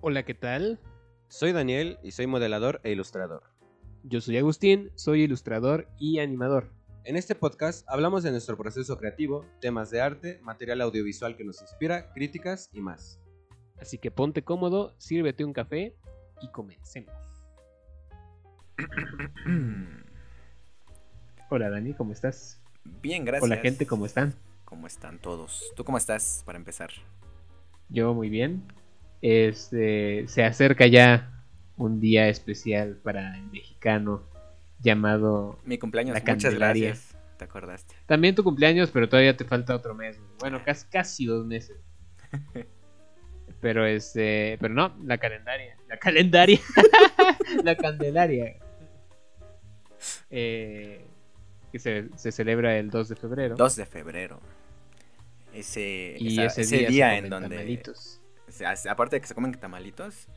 Hola, ¿qué tal? Soy Daniel y soy modelador e ilustrador. Yo soy Agustín, soy ilustrador y animador. En este podcast hablamos de nuestro proceso creativo, temas de arte, material audiovisual que nos inspira, críticas y más. Así que ponte cómodo, sírvete un café y comencemos. Hola Dani, ¿cómo estás? Bien, gracias. Hola gente, ¿cómo están? ¿Cómo están todos? ¿Tú cómo estás para empezar? Yo muy bien. Este, se acerca ya un día especial para el mexicano llamado Mi cumpleaños, La muchas gracias. ¿Te acordaste? También tu cumpleaños, pero todavía te falta otro mes. Bueno, casi, casi dos meses. Pero este, pero no, la calendaria. La calendaria. la candelaria. Eh, que se, se celebra el 2 de febrero. 2 de febrero. Ese, y esa- ese, ese día, día, en donde, aparte de que se comen tamalitos,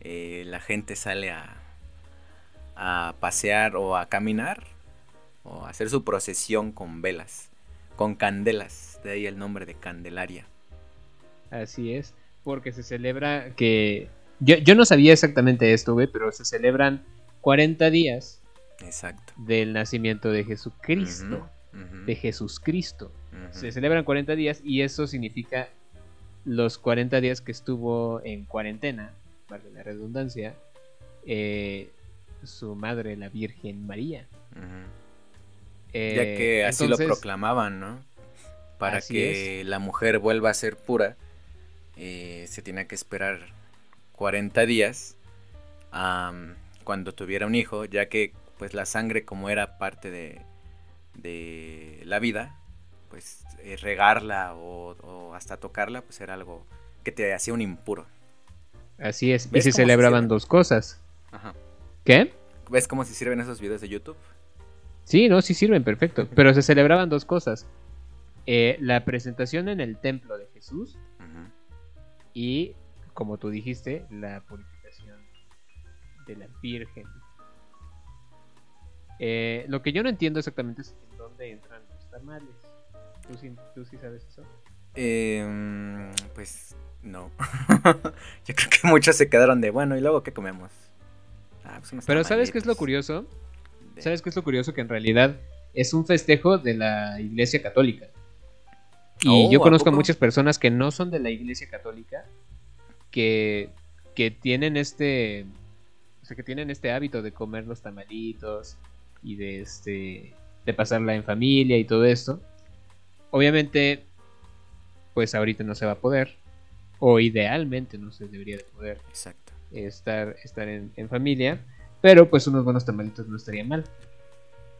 eh, la gente sale a, a pasear o a caminar o a hacer su procesión con velas, con candelas. De ahí el nombre de Candelaria. Así es. Porque se celebra que. Yo, yo no sabía exactamente esto, güey, pero se celebran 40 días Exacto. del nacimiento de Jesucristo. De Jesús Cristo. Se celebran 40 días y eso significa los 40 días que estuvo en cuarentena, valga la redundancia, eh, su madre, la Virgen María. Eh, Ya que así entonces, lo proclamaban, ¿no? Para que la mujer vuelva a ser pura, eh, se tenía que esperar 40 días cuando tuviera un hijo, ya que pues la sangre como era parte de, de la vida, pues eh, regarla o, o hasta tocarla, pues era algo que te hacía un impuro. Así es. Y ¿Ves se celebraban dos cosas. Ajá. ¿Qué? ¿Ves cómo se sirven esos videos de YouTube? Sí, no, sí sirven, perfecto. Pero se celebraban dos cosas. Eh, la presentación en el templo de Jesús y, como tú dijiste, la purificación de la Virgen. Eh, lo que yo no entiendo exactamente es en dónde entran los tamales. ¿Tú sí, tú sí sabes eso? Em, pues no. Yo creo que muchos se quedaron de bueno, ¿y luego qué comemos? Ah, pues unos Pero ¿sabes qué es lo curioso? de- ¿Sabes qué es lo curioso? Que en realidad es un festejo de la Iglesia Católica. Y Oh, yo ¿a conozco a, muchas personas que no son de la Iglesia Católica que, que tienen este o sea, que tienen este hábito de comer los tamalitos y de este de pasarla en familia y todo esto. Obviamente pues ahorita no se va a poder o idealmente no se debería de poder Exacto. estar estar en, en familia, pero pues unos buenos tamalitos no estaría mal.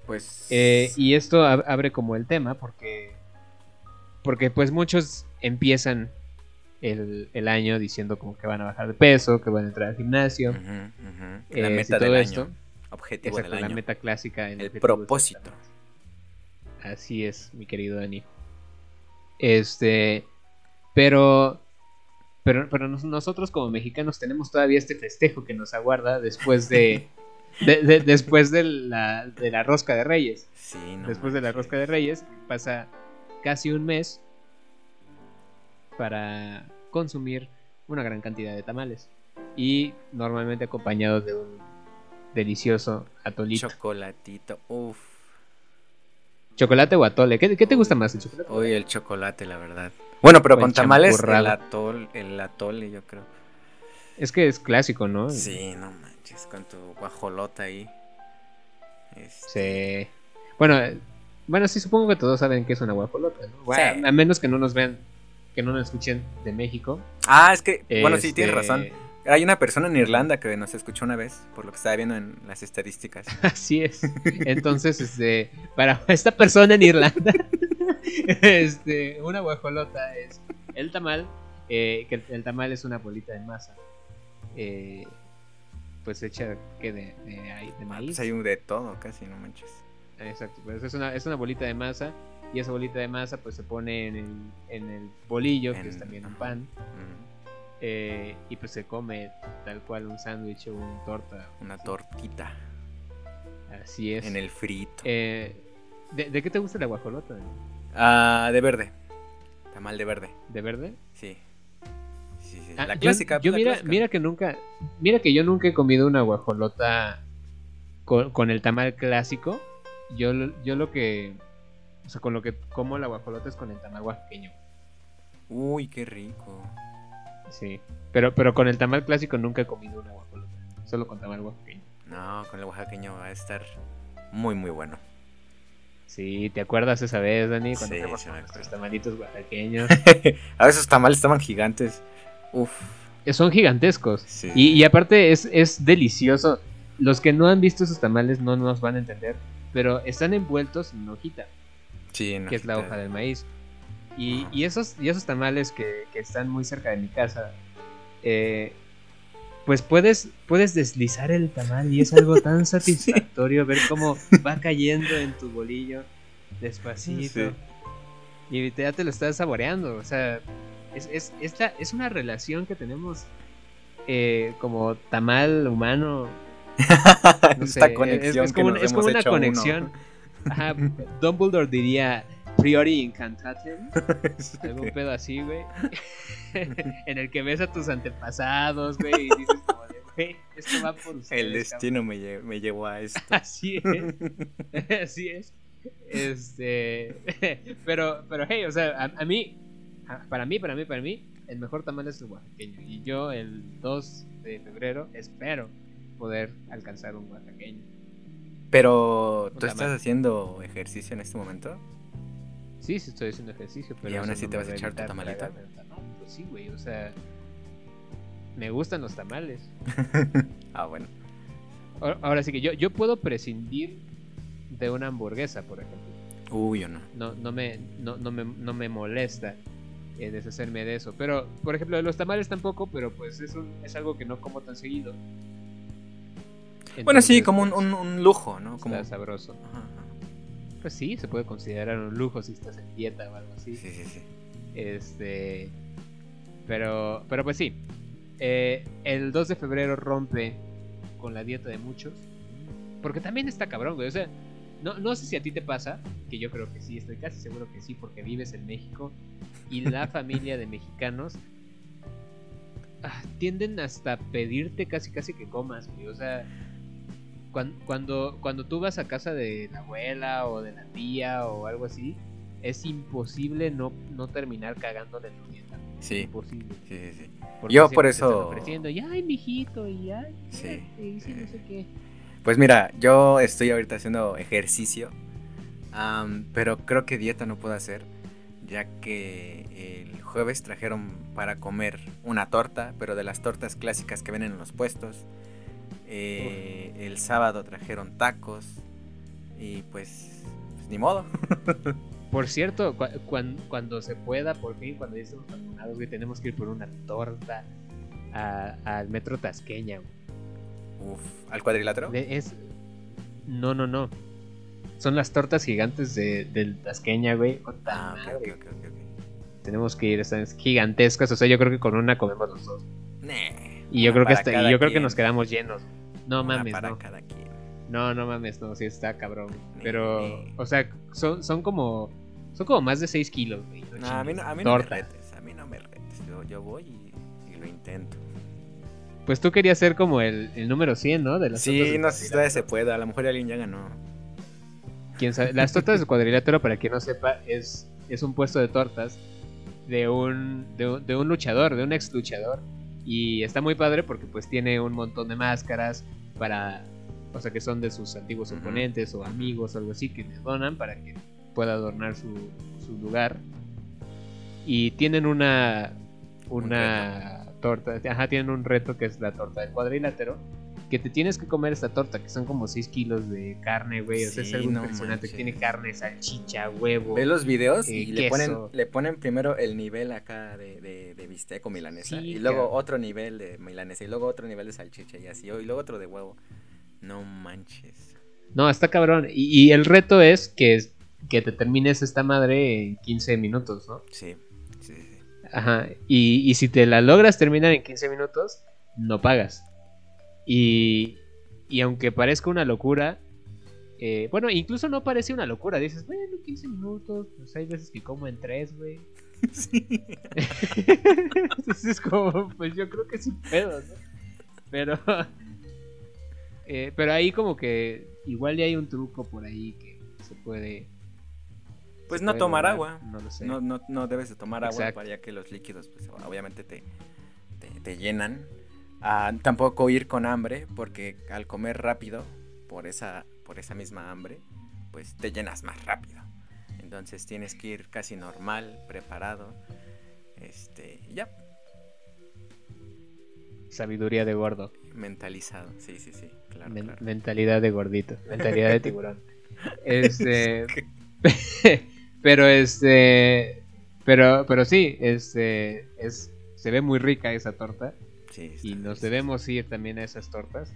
Pues. Eh, y esto ab- abre como el tema porque porque pues muchos empiezan el, el año diciendo como que van a bajar de peso, que van a entrar al gimnasio, eh, La y meta todo del esto. año. Objetivo Exacto, del la año. meta clásica. El objetivo, propósito. Así es, mi querido Dani. Este, pero, pero, pero nos- nosotros como mexicanos tenemos todavía este festejo que nos aguarda después de, de- de- después de la, de la rosca de Reyes. Sí, no después de la rosca de Reyes, pasa casi un mes para consumir una gran cantidad de tamales. Y normalmente acompañados de un delicioso atolito. Chocolatito. Uf. ¿Chocolate o atole? ¿Qué, qué te gusta más, el chocolate? Uy, el chocolate, la verdad. Bueno, pero O con tamales, el champurrado. atol, el atole, yo creo. Es que es clásico, ¿no? Sí, no manches, con tu guajolota ahí. Este, Sí. Bueno, eh, bueno, sí, supongo que todos saben que es una guajolota, ¿no? Sí. A menos que no nos vean, que no nos escuchen de México. Ah, es que, bueno, sí, tienes Este, razón. Hay una persona en Irlanda que nos escuchó una vez, por lo que estaba viendo en las estadísticas. Así es. Entonces, este, para esta persona en Irlanda, este, una guajolota es el tamal, eh, que el, tamal es una bolita de masa, eh, pues hecha que de, de, de Ah, maíz. pues hay un de todo, casi, no manches. Exacto, pues es una, es una bolita de masa y esa bolita de masa pues se pone en el, en el bolillo, que es también un pan, Mm, eh, y pues se come tal cual un sándwich o una torta. Una tortita Así es. en el frito. Eh, ¿de, de qué te gusta la guajolota? Ah, de verde. Tamal de verde. ¿De verde? Sí. Sí, sí, Ah, la clásica. Yo, la mira, clásica. mira que nunca, mira que yo nunca he comido una guajolota con, con el tamal clásico. Yo, lo- yo lo que, o sea, con lo que como la guajolota es con el tamal oaxaqueño. Uy, qué rico. Sí, pero, pero con el tamal clásico nunca he comido una guajolota. Solo con tamal oaxaqueño. No, con el oaxaqueño va a estar muy, muy bueno. Sí, ¿te acuerdas esa vez, Dani? Cuando Sí, sí me acuerdo. tamalitos oaxaqueños. A veces tamales estaban gigantes. Uf. Eh, Son gigantescos. Sí. Y, y aparte es, es delicioso. Los que no han visto esos tamales no nos van a entender. Pero están envueltos en hojita, Sí, no, que es la hoja del maíz. Y, esos, y esos tamales que, que están muy cerca de mi casa, eh, pues puedes, puedes deslizar el tamal y es algo tan satisfactorio ver cómo va cayendo en tu bolillo despacito. Sí. Y ya te lo estás saboreando. O sea, es, es, es, la- es una relación que tenemos eh, como tamal humano. no Esta sé, conexión es, que como, nos es como hemos una uno. conexión. Ajá, Dumbledore diría priori incantatem. Algún pedo así, güey. en el que ves a tus antepasados, güey, y dices como de, güey, esto va por ustedes. El destino me, lle- me llevó a esto. cabrón". Así es. Así es. Este, pero, pero hey, o sea, a, a mí, a- para mí, para mí, para mí, el mejor tamal es el oaxaqueño. Y yo el 2 de febrero espero poder alcanzar un oaxaqueño. Pero, ¿tú estás haciendo ejercicio en este momento? Sí, sí estoy haciendo ejercicio, pero ¿Y aún eso así no te vas a echar tu evitar tamalito? tragarme el tamal. Pues sí, güey, o sea, me gustan los tamales. Ah, bueno. Ahora- Ahora sí que yo, yo puedo prescindir de una hamburguesa, por ejemplo. Uy, o no. No, no, me, no, no, me, no me molesta eh, deshacerme de eso. Pero, por ejemplo, de los tamales tampoco, pero pues es, un, es algo que no como tan seguido. Bueno, sí, como un, un- un lujo, ¿no? está Como... sabroso. Ajá, ajá. Pues sí, se puede considerar un lujo si estás en dieta o algo así. Sí, sí, sí. Este. Pero, pero pues sí. Eh, el 2 de febrero rompe con la dieta de muchos. Porque también está cabrón, güey. O sea, no, no sé si a ti te pasa, que yo creo que sí, estoy casi seguro que sí, porque vives en México. Y la familia de mexicanos ah, tienden hasta pedirte casi casi que comas, güey. O sea, cuan- cuando, cuando tú vas a casa de la abuela o de la tía o algo así, es imposible no, no terminar cagándole tu dieta. Sí, Imposible. sí, sí, sí. Porque Yo por eso- ofreciendo, y ay, mijito, y ay, Sí, y sí, no sé qué. Pues mira, yo estoy ahorita haciendo ejercicio, am, pero creo que dieta no puedo hacer, ya que el jueves trajeron para comer una torta, pero de las tortas clásicas que venden en los puestos. Eh, el sábado trajeron tacos y pues, pues, ni modo. Por cierto, cua- cuan- cuando se pueda, por fin, cuando ya estemos vacunados, güey, tenemos que ir por una torta al metro Tasqueña, güey. Uf, ¿al cuadrilátero? De- es... No, no, no. Son las tortas gigantes de, del Tasqueña, güey. Ah, ok, madre. ok, ok, ok, ok. Tenemos que ir, están gigantescas. O sea, yo creo que con una comemos los dos. Nah, Y yo creo que hasta, y yo creo que nos quedamos llenos. No una mames, para no. cada quien. No, no mames, no, sí está cabrón. Ni- Pero, ni. o sea, son, son como. Son como más de 6 kilos, güey. no a mí no, a mí no me retes, a mí no me retes. Yo, yo voy y, y lo intento. Pues tú querías ser como el, el número 100, ¿no? De las Sí, no sé si todavía se puede. A lo mejor alguien ya ganó. ¿Quién sabe? Las tortas del cuadrilátero, para quien no sepa, es, es un puesto de tortas de un, de un, de un luchador, de un ex luchador. Y está muy padre porque pues tiene un montón de máscaras para, o sea, que son de sus antiguos oponentes o amigos o algo así que les donan para que pueda adornar su, su lugar. Y tienen una, una torta, ajá, tienen un reto que es la torta del cuadrilátero. Que te tienes que comer esta torta, que son como 6 kilos de carne, güey. O sea, es algo no impresionante. Tiene carne, salchicha, huevo. Ve los videos eh, y le ponen, queso. le ponen primero el nivel acá de, de, de bistec o milanesa. Sí, y luego otro nivel de milanesa. Y luego otro nivel de salchicha y así. Y luego otro de huevo. No manches. No, está cabrón. Y, y el reto es que, que te termines esta madre en 15 minutos, ¿no? Sí, sí, sí. Ajá. Y, y si te la logras terminar en 15 minutos, no pagas. Y, y aunque parezca una locura, eh, bueno, incluso no parece una locura. Dices, bueno, 15 minutos, pues hay veces que como en 3, güey. Sí. Entonces es como, pues yo creo que sí puedo, ¿no? Pero, eh, pero ahí como que igual ya hay un truco por ahí que se puede... Pues no puede tomar lograr, agua. No lo sé. No, no, no debes de tomar agua para ya que los líquidos, pues obviamente te, te, te llenan. Tampoco ir con hambre, porque al comer rápido, por esa, por esa misma hambre, pues te llenas más rápido. Entonces tienes que ir casi normal, preparado. Este, ya, Sabiduría de gordo. mentalizado. Sí, sí, sí, claro. Men- claro. mentalidad de gordito. Mentalidad de tiburón. Este... pero este... Pero, pero sí, este... Es, se ve muy rica esa torta. Sí, y nos debemos ir también a esas tortas.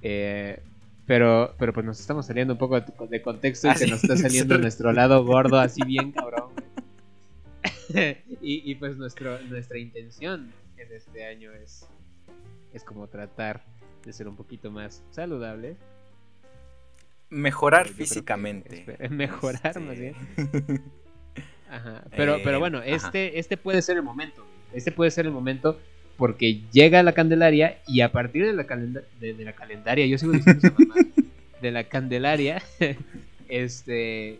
Eh, pero, pero pues nos estamos saliendo un poco de, contexto y Ah, se nos está saliendo nuestro lado gordo así bien cabrón. y, y pues nuestro, nuestra intención en este año es, es como tratar de ser un poquito más saludable. Mejorar que físicamente. mejorar, Este, más bien. Ajá. Pero, Eh, pero bueno, ajá. este, este puede ser el momento. Este puede ser el momento porque llega la Candelaria y a partir de la, calenda- de, de la calendaria, yo sigo diciendo esa mamada, de la Candelaria, este,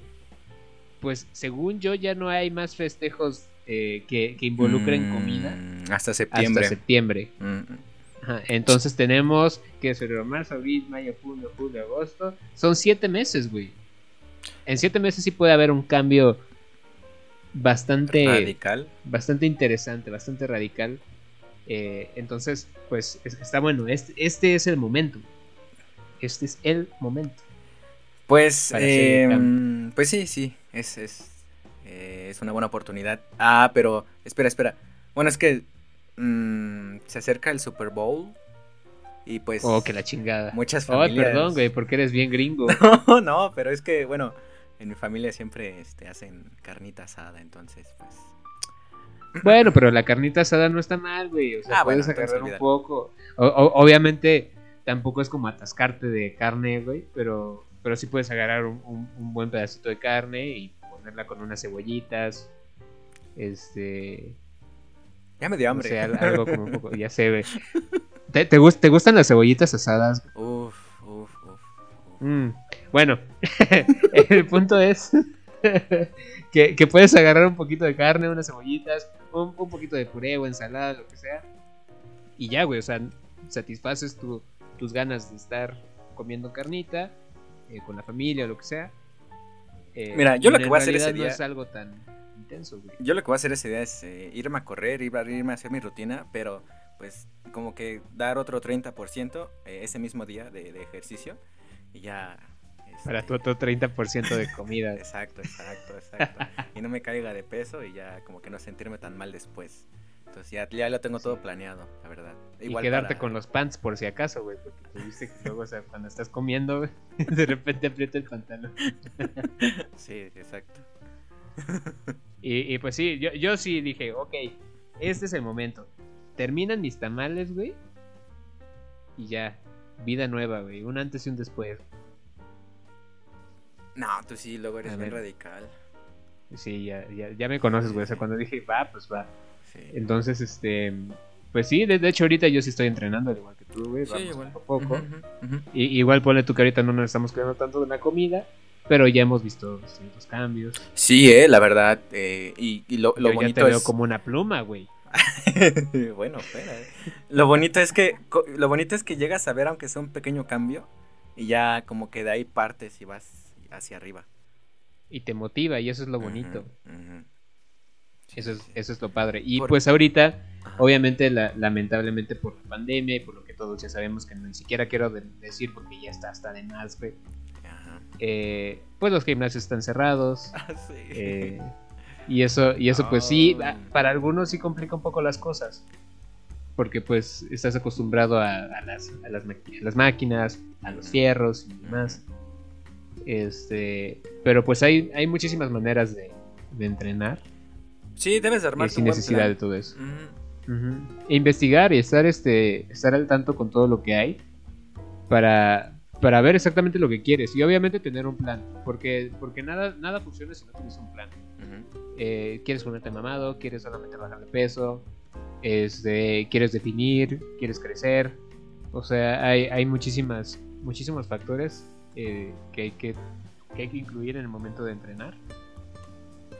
pues según yo ya no hay más festejos eh, que, que involucren mm, comida Hasta septiembre. hasta septiembre. Mm, Ajá, Entonces tenemos que febrero, marzo, abril, mayo, junio, julio, agosto. Son siete meses, güey. En siete meses sí puede haber un cambio bastante, Radical. bastante interesante, bastante radical. Eh, entonces, pues es- está bueno. Este, este es el momento. Este es el momento. Pues, eh, cambio. pues sí, sí, es, es, eh, es una buena oportunidad. Ah, pero espera, espera. Bueno, es que mm, se acerca el Super Bowl y pues Oh, que la chingada. muchas Ay, familias. perdón, güey, porque eres bien gringo. No, no, pero es que, bueno, en mi familia siempre este, hacen carnita asada, entonces, pues... Bueno, pero la carnita asada no está mal, güey. O sea, Ah, bueno, puedes entonces agarrar un poco. O- o- obviamente, tampoco es como atascarte de carne, güey. Pero, pero sí puedes agarrar un, un- un buen pedacito de carne y ponerla con unas cebollitas. Este. Ya me dio hambre. sé, al- algo como un poco. Ya se ve. ¿Te, te, gust- te gustan las cebollitas asadas? Uf, uf, uf. uf. Mm, Bueno, el punto es que, que puedes agarrar un poquito de carne, unas cebollitas, un, un poquito de puré o ensalada, lo que sea. Y ya, güey, o sea, satisfaces tu- tus ganas de estar comiendo carnita eh, con la familia o lo que sea. Eh, Mira, yo lo que voy a hacer ese día- No es algo tan intenso, güey. Yo lo que voy a hacer ese día es eh, irme a correr, ir irme a hacer mi rutina, pero pues como que dar otro 30% eh, ese mismo día de, de ejercicio y ya... Para tu otro 30% de comida. Exacto, exacto, exacto. y no me caiga de peso y ya como que no sentirme tan mal después. Entonces ya, ya lo tengo todo planeado, la verdad. y quedarte para- con los pants por si acaso, güey. Porque tú viste que luego, o sea, cuando estás comiendo, de repente aprieta el pantalón. Sí, exacto. Y, y pues sí, yo, yo sí dije, ok, este es el momento. Terminan mis tamales, güey. Y ya, vida nueva, güey. Un antes y un después. No, tú sí, luego eres bien radical. Sí, ya, ya, ya me conoces, güey. O sea, cuando dije, va, pues va. Sí. Entonces, este. Pues sí, de, de hecho, ahorita yo sí estoy entrenando, al igual que tú, güey. Sí, vamos igual. poco a poco. Y, igual ponle tú que ahorita no nos estamos cuidando tanto de la comida. Pero ya hemos visto ciertos cambios. Sí, eh, la verdad. eh, y, y lo, lo yo ya bonito te veo es. como una pluma, güey. bueno, espera. eh. Lo bonito es que lo bonito es que llegas a ver aunque sea un pequeño cambio y ya como que de ahí partes y vas hacia arriba. Y te motiva, y eso es lo bonito. Sí, Eso es, sí. eso es lo padre. Y Por- pues ahorita, Ajá. obviamente, la- lamentablemente por la pandemia y por lo que todos ya sabemos que ni siquiera quiero de- decir porque ya está hasta de más, güey. Eh, pues los gimnasios están cerrados. Ah, sí. eh, y eso, y eso pues sí, para algunos sí complica un poco las cosas. Porque pues estás acostumbrado a, a las, a, las, a las máquinas, a los fierros y demás. Este, pero pues hay, hay muchísimas maneras de, de entrenar Sí, debes de eh, armar sin necesidad de todo eso. E investigar y estar este estar al tanto con todo lo que hay para para ver exactamente lo que quieres y obviamente tener un plan, porque, porque nada, nada funciona si no tienes un plan. Eh, quieres ponerte mamado, quieres solamente bajar de peso, este, quieres definir, quieres crecer. O sea, hay, hay muchísimas, muchísimos factores eh, que, hay que, que hay que incluir en el momento de entrenar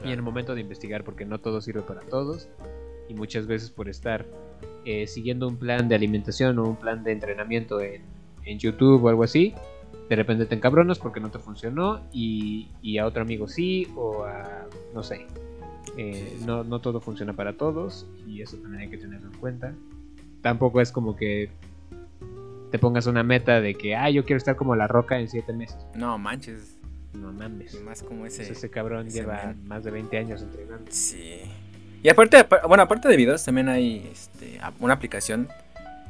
y en el momento de investigar, porque no todo sirve para todos. Y muchas veces por estar eh, siguiendo un plan de alimentación o un plan de entrenamiento en, en YouTube o algo así, de repente te encabronas porque no te funcionó y, y a otro amigo sí, o a, no sé, eh, no, no todo funciona para todos y eso también hay que tenerlo en cuenta. Tampoco es como que te pongas una meta de que, ah, yo quiero estar como la roca en 7 meses. No manches. No mames. Y más como ese. Ese, ese cabrón ese lleva más de 20 años entrenando. Sí. Y aparte, apa- bueno, aparte de videos, también hay este, una aplicación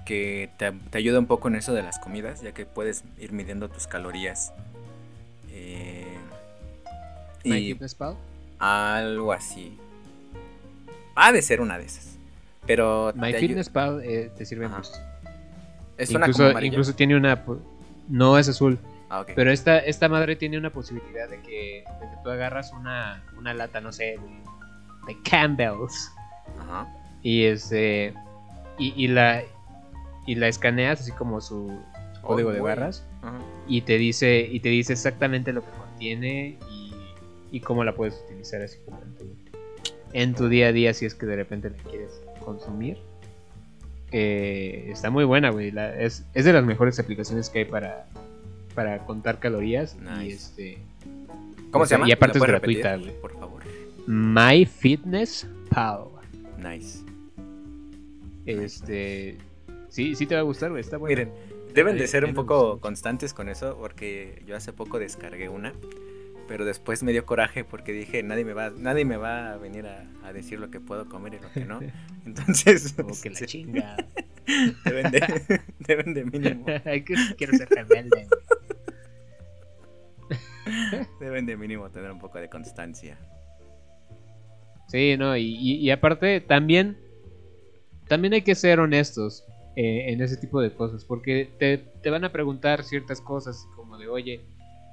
que te, te ayuda un poco en eso de las comidas, ya que puedes ir midiendo tus calorías. Eh, My y algo así. Ha de ser una de esas. Pero My te ayu- Fitness Pal eh, te sirve mucho. Es Incluso, tiene una... No es azul, Ah, pero esta, esta madre tiene una posibilidad de que, de que tú agarras una, una lata, no sé, de, de Campbell's. Ajá. y este y, y la y la escaneas así como su, su código Oh, de güey. barras. Ajá. y te dice y te dice exactamente lo que contiene y, y cómo la puedes utilizar así como en tu, en tu día a día si es que de repente la quieres consumir Eh, está muy buena güey la- es, es de las mejores aplicaciones que hay para para contar calorías y Nice. este ¿Cómo o sea, se llama? y aparte ¿Me es gratuita, güey. Por favor. My Fitness Pal Nice. este sí sí te va a gustar güey está bueno Miren, deben de ser un poco constantes con eso porque yo hace poco descargué una, pero después me dio coraje porque dije, nadie me va, nadie me va a venir a, a decir lo que puedo comer y lo que no. Entonces, como que la sí, chinga deben de, deben de mínimo, Hay que- quiero ser rebelde deben de mínimo tener un poco de constancia. Sí, no, y, y- y aparte también, también hay que ser honestos eh, en ese tipo de cosas, porque te, te van a preguntar ciertas cosas como de, oye,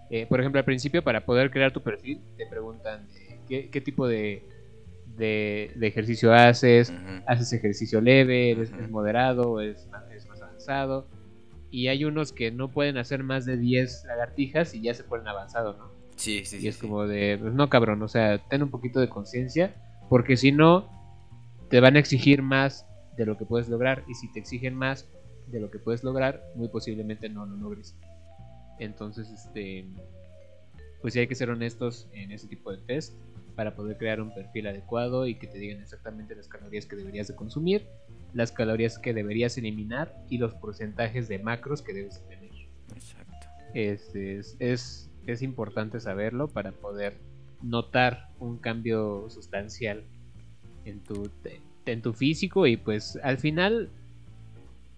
eh, por ejemplo, al principio para poder crear tu perfil, te preguntan de qué, qué tipo de, de, de ejercicio haces, haces ejercicio leve, eres, Ujú. es moderado, es, es más avanzado. Y hay unos que no pueden hacer más de 10 lagartijas y ya se ponen avanzados, ¿no? Sí, sí, y sí. es sí. como de, pues no cabrón, o sea, ten un poquito de conciencia, porque si no, te van a exigir más de lo que puedes lograr, y si te exigen más de lo que puedes lograr, muy posiblemente no lo logres. Entonces, este, pues sí hay que ser honestos en ese tipo de test para poder crear un perfil adecuado y que te digan exactamente las calorías que deberías de consumir, las calorías que deberías eliminar y los porcentajes de macros que debes de tener. Exacto. Este, es, es, es importante saberlo para poder notar un cambio sustancial en tu, en tu físico y pues al final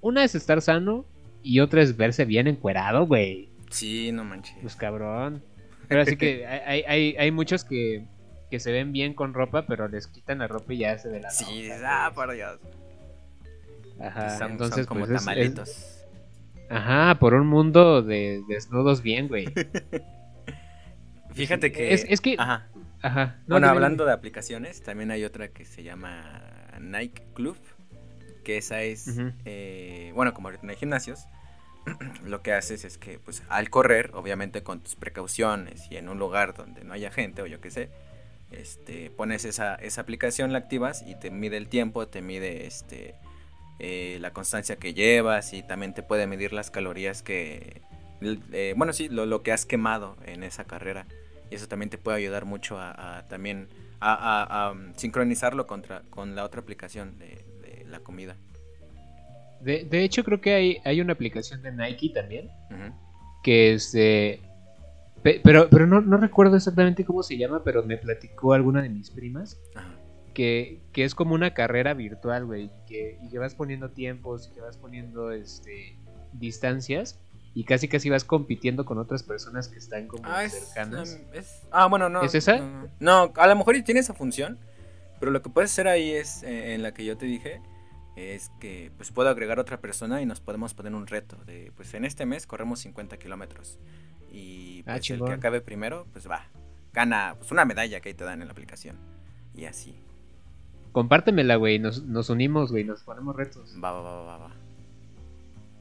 una es estar sano y otra es verse bien encuerado, güey. Sí, no manches. Pues cabrón. Pero así que hay, hay, hay, muchos que, que se ven bien con ropa, pero les quitan la ropa y ya se de la Sí, nota, ah, por Dios. Ajá, son, son entonces como pues es- es- tamalitos. ajá, por un mundo de desnudos bien, güey. Fíjate que. Es, es que Ajá. Ajá. No, bueno, hablando de aplicaciones, también hay otra que se llama Nike Club, que esa es, Ujú. eh, bueno, como ahorita no hay gimnasios, lo que haces es que, pues, al correr, obviamente con tus precauciones y en un lugar donde no haya gente o yo qué sé, este, pones esa, esa aplicación, la activas y te mide el tiempo, te mide, este, eh, la constancia que llevas y también te puede medir las calorías que, eh, bueno, sí, lo, lo que has quemado en esa carrera. Y eso también te puede ayudar mucho a, también a, um, sincronizarlo contra, con la otra aplicación de la comida. De, de hecho, creo que hay, hay una aplicación de Nike también. Que es. eh, pe- pero pero no, no recuerdo exactamente cómo se llama, pero me platicó alguna de mis primas. Ajá. Que, que es como una carrera virtual, güey. y Que, y que vas poniendo tiempos y que vas poniendo este, distancias. Y casi casi vas compitiendo con otras personas que están como Ah, cercanas. um, es- ah, bueno, no. ¿Es esa? No, no. No, a lo mejor tiene esa función, pero lo que puedes hacer ahí es, eh, en la que yo te dije, es que pues puedo agregar otra persona y nos podemos poner un reto de pues en este mes corremos 50 kilómetros y Ah, pues, el que acabe primero pues va, gana pues una medalla que ahí te dan en la aplicación y así, Compártemela, güey. Nos, nos unimos, güey. Nos ponemos retos. va, va, va, va, va.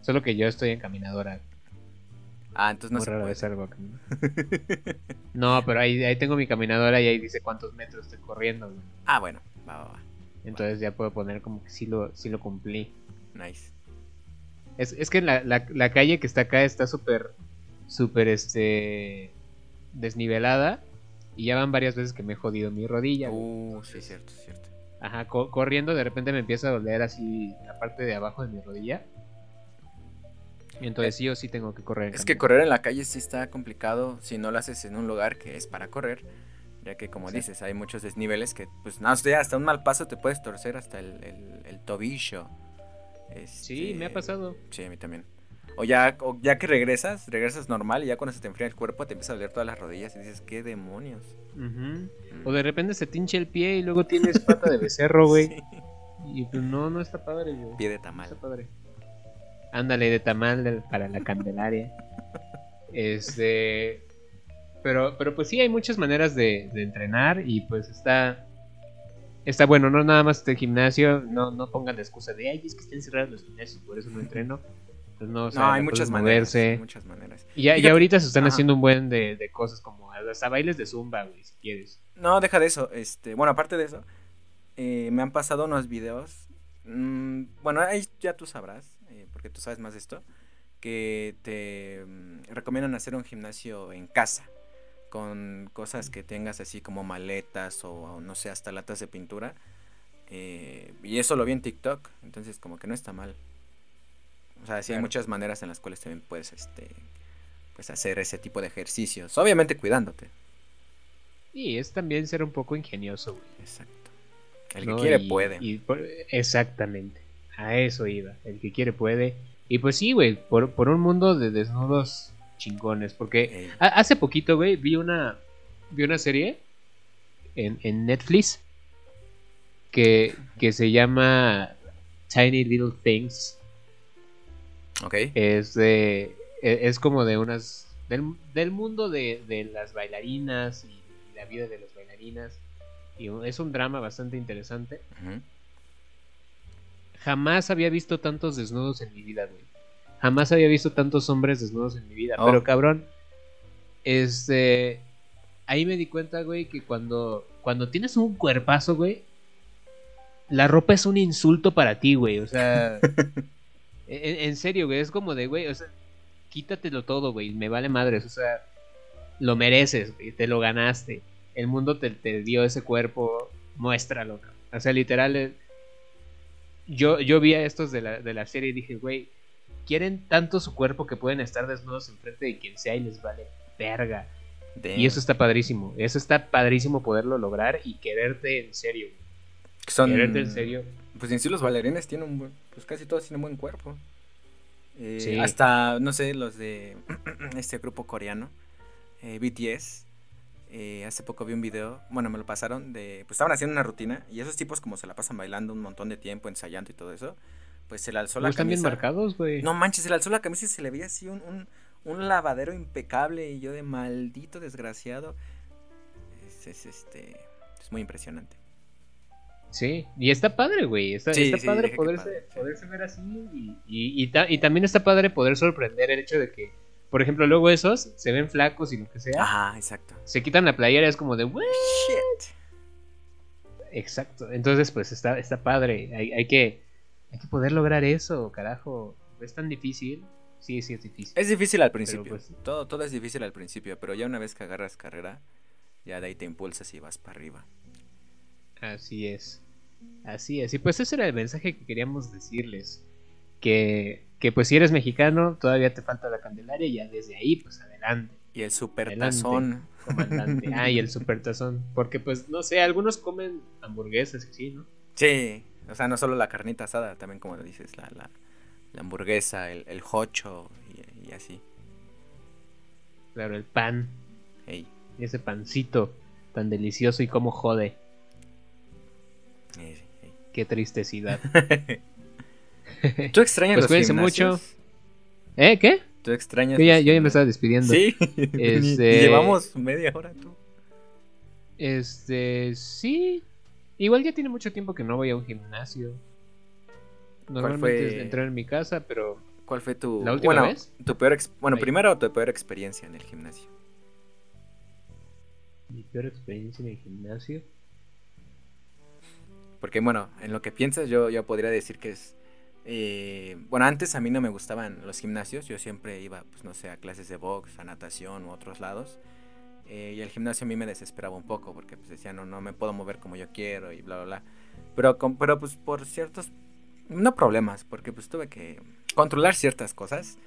Solo que yo estoy en caminadora. Ah, entonces no se rara puede. vez salgo a caminar. No, pero ahí, ahí tengo mi caminadora y ahí dice cuántos metros estoy corriendo, güey. ah, bueno, va, va, va, Entonces ya puedo poner como que sí lo, sí lo cumplí. nice. Es, es que la, la, la calle que está acá está súper, súper, este, desnivelada. Y ya van varias veces que me he jodido mi rodilla. Uh, sí, cierto, cierto. Ajá, co- corriendo de repente me empieza a doler así la parte de abajo de mi rodilla. Y entonces sí o sí tengo que correr. Es que correr en la calle sí está complicado si no lo haces en un lugar que es para correr. Ya que como Sí. dices, hay muchos desniveles que pues no hasta un mal paso te puedes torcer hasta el, el- el tobillo. Sí, me ha Este, pasado. Sí, a mí también. O ya, o ya que regresas, regresas normal y ya cuando se te enfría el cuerpo te empieza a doler todas las rodillas y dices, ¿qué demonios? Mm. O de repente se te hincha el pie y luego tienes pata de becerro, güey. Sí. Y pues no, no está padre, güey. Pie de No tamal. está padre. Ándale de tamal para la candelaria. Este. Pero, pero pues sí, hay muchas maneras de, de entrenar y pues está. Está bueno, no nada más el gimnasio, no, no pongan la excusa de, ay, es que están cerrados los gimnasios, por eso no entreno. Pues no, o sea, No, hay muchas maneras. muchas maneras. Y ya, y ahorita se están Ajá. haciendo un buen de, de cosas como hasta bailes de zumba, güey, si quieres. No, deja de eso. Este, bueno, aparte de eso, eh, me han pasado unos videos. mm, bueno, ahí ya tú sabrás, eh, porque tú sabes más de esto, que te mm, recomiendan hacer un gimnasio en casa, con cosas que tengas así como maletas o, o no sé, hasta latas de pintura. eh, y eso lo vi en TikTok, entonces como que no está mal. O sea, sí hay muchas maneras en las cuales también puedes este, pues hacer ese tipo de ejercicios, obviamente cuidándote. Y es también ser un poco ingenioso, güey. Exacto. El ¿no? que quiere Y- puede. y exactamente. A eso iba. El que quiere puede. Y pues sí, güey, por, por un mundo de desnudos chingones. Porque Ey. ha- hace poquito, güey, vi una, vi una serie en, en Netflix que, que se llama Tiny Little Things. Ok. Es de. e- Es como de unas. Del, del mundo de, de las bailarinas y, y la vida de las bailarinas. Y es un drama bastante interesante. Jamás había visto tantos desnudos en mi vida, güey. Jamás había visto tantos hombres desnudos en mi vida. Oh. Pero cabrón. Este. Ahí me di cuenta, güey, que cuando. Cuando tienes un cuerpazo, güey. La ropa es un insulto para ti, güey. O sea. en, en serio, güey. Es como de, güey. O sea. Quítatelo todo, güey. Me vale madres. O sea. Lo mereces, güey. Te lo ganaste. El mundo te, te dio ese cuerpo. Muéstralo. O sea, literal. eh, Yo, yo vi a estos de la, de la serie y dije, güey. Quieren tanto su cuerpo que pueden estar desnudos enfrente de quien sea y les vale verga. Damn. Y eso está padrísimo. Eso está padrísimo poderlo lograr y quererte en serio. Son... Quererte en serio. Pues en sí los bailarines tienen un buen... Pues casi todos tienen buen cuerpo. Eh, Sí. Hasta, no sé, los de este grupo coreano, eh, BTS. eh, hace poco vi un video, bueno, me lo pasaron de... Pues estaban haciendo una rutina y esos tipos como se la pasan bailando un montón de tiempo, ensayando y todo eso. Pues se le alzó la Están bien camisa. marcados, güey. No manches, se le alzó la camisa y se le veía así un, un, un lavadero impecable y yo de maldito desgraciado. Es, es, este es muy impresionante. Sí, y está padre, güey. Está, Sí, está sí, padre poderse, sí. poderse ver así. Y, y, y ta- y también está padre poder sorprender el hecho de que, por ejemplo, luego esos se ven flacos y lo que sea. Ajá, exacto. Se quitan la playera, es como de, "What?". Shit. Exacto. Entonces, pues está, está padre. Hay, hay que, hay que poder lograr eso, carajo. Es tan difícil. Sí, sí, es difícil. Es difícil al principio. pues- todo, todo es difícil al principio, pero ya una vez que agarras carrera, ya de ahí te impulsas y vas para arriba. Así es. Así es. Y pues ese era el mensaje que queríamos decirles. Que, que pues si eres mexicano, todavía te falta la Candelaria y ya desde ahí, pues adelante, Y el super Adelante. tazón. comandante. ah, y el supertazón. Porque pues, no sé, algunos comen hamburguesas y sí, ¿no? Sí, o sea, no solo la carnita asada, también como dices, la, la, la hamburguesa, el, el hocho y, y así. Claro, el pan. Ey, Ese pancito tan delicioso y cómo jode. ey, ey. Qué tristecidad. ¿Tú extrañas Pues los cuídense mucho. ¿Eh? ¿Qué? ¿Tú extrañas Yo ya, los yo ya me estaba despidiendo. Sí. Este- llevamos media hora tú. Este, sí. Igual ya tiene mucho tiempo que no voy a un gimnasio. Normalmente fue? entrar en mi casa, pero ¿Cuál fue tu ¿La última bueno, vez? tu peor ex- bueno, Ahí. primero tu peor experiencia en el gimnasio? mi peor experiencia en el gimnasio. Porque bueno, en lo que piensas yo, yo podría decir que es... eh, bueno, antes a mí no me gustaban los gimnasios, yo siempre iba, pues no sé, a clases de box, a natación u otros lados. Eh, y el gimnasio a mí me desesperaba un poco porque pues decía, no, no me puedo mover como yo quiero y bla, bla, bla. Pero, con- pero pues por ciertos, no problemas, porque pues tuve que controlar ciertas cosas.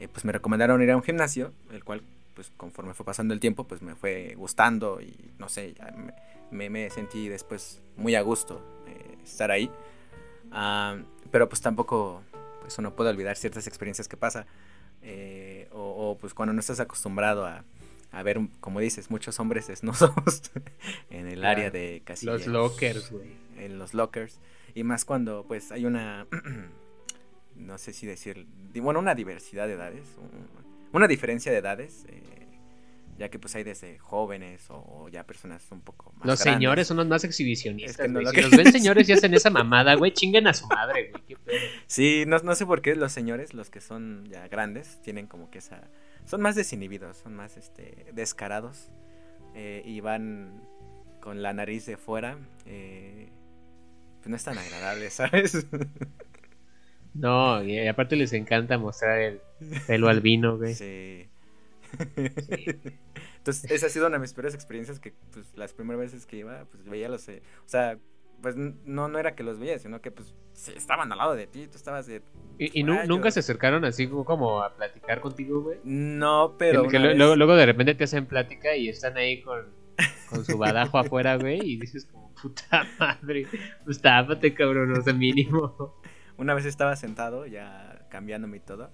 eh, pues me recomendaron ir a un gimnasio, el cual pues conforme fue pasando el tiempo pues me fue gustando y no sé, me, me, sentí después muy a gusto eh, estar ahí. Ah, pero pues tampoco pues uno puede olvidar ciertas experiencias que pasa. eh, o, o, pues cuando no estás acostumbrado a, a ver, como dices, muchos hombres desnudos en el área de casi Los lockers, güey. en los lockers y más cuando pues hay una no sé si decir bueno una diversidad de edades un- una diferencia de edades eh, ya que pues hay desde jóvenes o, ya personas un poco más Los grandes. señores son los más exhibicionistas. Es que no güey. lo si que- los ven señores y hacen esa mamada, güey, chinguen a su madre, güey. Qué pedo. sí no, no sé por qué los señores los que son ya grandes tienen como que esa son más desinhibidos son más este descarados eh, y van con la nariz de fuera eh, pues no es tan agradable sabes No, y aparte les encanta mostrar el pelo albino, güey. Sí. Entonces, esa ha sido una de mis peores experiencias que, pues, las primeras veces que iba, pues, veía los... eh, o sea, pues, no, no era que los veía, sino que, pues, sí, estaban al lado de ti, tú estabas de... Y, nunca se acercaron así como- a platicar contigo, güey. No, pero... Que vez- luego, luego de repente te hacen plática y están ahí con, con su badajo afuera, güey, y dices como, puta madre, pues tápate, cabrón, o sea, mínimo. Una vez estaba sentado, ya cambiándome y todo,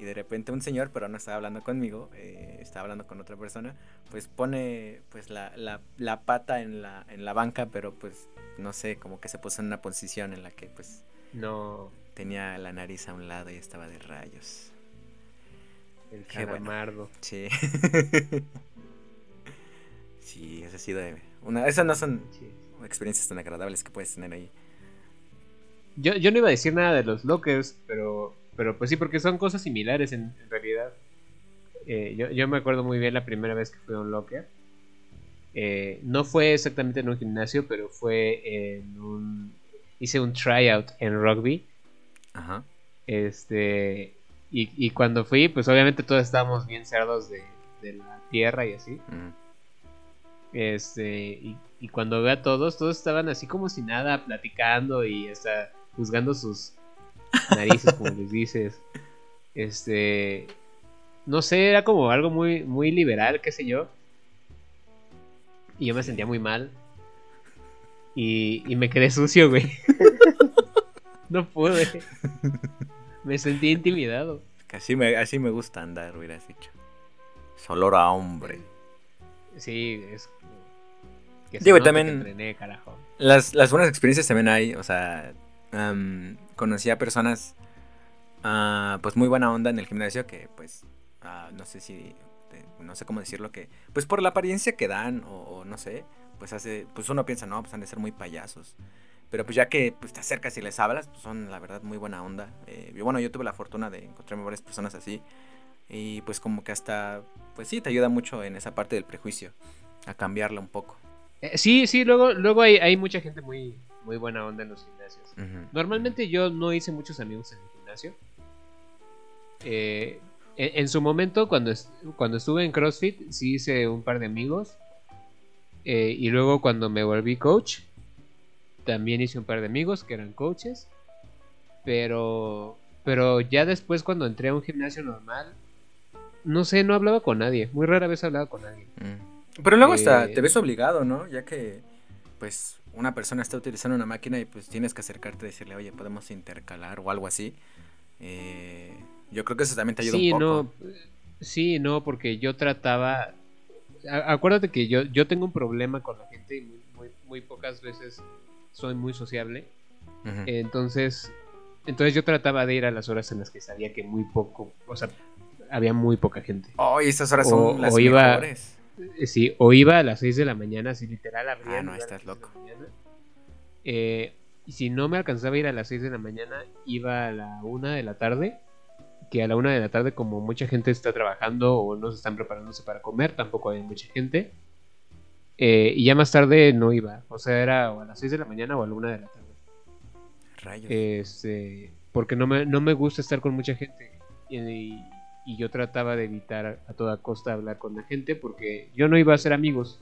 y de repente un señor, pero no estaba hablando conmigo, eh, estaba hablando con otra persona, pues pone pues la, la, la pata en la, en la banca, pero pues no sé, como que se puso en una posición en la que pues No, tenía la nariz a un lado y estaba de rayos. el Qué bueno. calamardo. Sí. sí, esa ha sido de- una... Esas no son Sí. experiencias tan agradables que puedes tener ahí. Yo, yo no iba a decir nada de los lockers, pero, pero pues sí, porque son cosas similares en, en realidad. Eh, yo, yo me acuerdo muy bien la primera vez que fui a un locker. Eh, no fue exactamente en un gimnasio, pero fue en un... Hice un tryout en rugby. Ajá. Este... Y, y cuando fui, pues obviamente todos estábamos bien cerdos de, de la tierra y así. Mm. Este, y, y cuando ve a todos, todos estaban así como si nada, platicando y hasta juzgando sus narices, como les dices. Este, no sé, era como algo muy, muy liberal, qué sé yo. Y yo me sentía muy mal. Y, y me quedé sucio, güey. no pude. Me sentí intimidado. Así me, así me gusta andar, hubieras dicho. Es olor a hombre. Sí, es. Que Digo, también- que entrené, carajo. Las, las buenas experiencias también hay, o sea, am, conocí a personas, ah, pues muy buena onda en el gimnasio que, pues, ah, no sé si, no sé cómo decirlo, que, pues por la apariencia que dan, o, no sé, pues hace, pues uno piensa, no, pues han de ser muy payasos. Pero pues ya que pues, te acercas y les hablas, pues son la verdad muy buena onda. Eh, y bueno, yo tuve la fortuna de encontrarme varias personas así. Y pues como que hasta, pues sí, te ayuda mucho en esa parte del prejuicio, a cambiarla un poco. Eh, sí, sí, luego, luego hay, hay mucha gente muy, muy buena onda en los gimnasios. Normalmente yo no hice muchos amigos en el gimnasio. Eh, en, en su momento, cuando, est- cuando estuve en CrossFit, sí hice un par de amigos. Eh, y luego cuando me volví coach, también hice un par de amigos que eran coaches. Pero, pero ya después cuando entré a un gimnasio normal, no sé, no hablaba con nadie. Muy rara vez hablaba con alguien. Mm. Pero luego hasta Eh, te ves obligado, ¿no? Ya que, pues, una persona está utilizando una máquina y pues tienes que acercarte y decirle, oye, podemos intercalar o algo así. Eh, yo creo que eso también te ayuda sí, un poco. no. Sí, no, porque yo trataba. a- acuérdate que yo, yo tengo un problema con la gente y muy, muy, muy pocas veces soy muy sociable. Entonces, Entonces yo trataba de ir a las horas en las que sabía que muy poco, o sea, había muy poca gente. Oh, y estas horas O- son las o mejores. Sí, o iba a las 6 de la mañana, así literal abría. Ah, no, estás loco. Eh, y si no me alcanzaba a ir a las 6 de la mañana, iba a la 1 de la tarde. Que a la 1 de la tarde, como mucha gente está trabajando o no se están preparándose para comer, tampoco hay mucha gente. Eh, y ya más tarde no iba. O sea, era o a las 6 de la mañana o a la 1 de la tarde. Rayos. Este, porque no me, no me gusta estar con mucha gente. Y, y yo trataba de evitar a toda costa hablar con la gente porque yo no iba a ser amigos.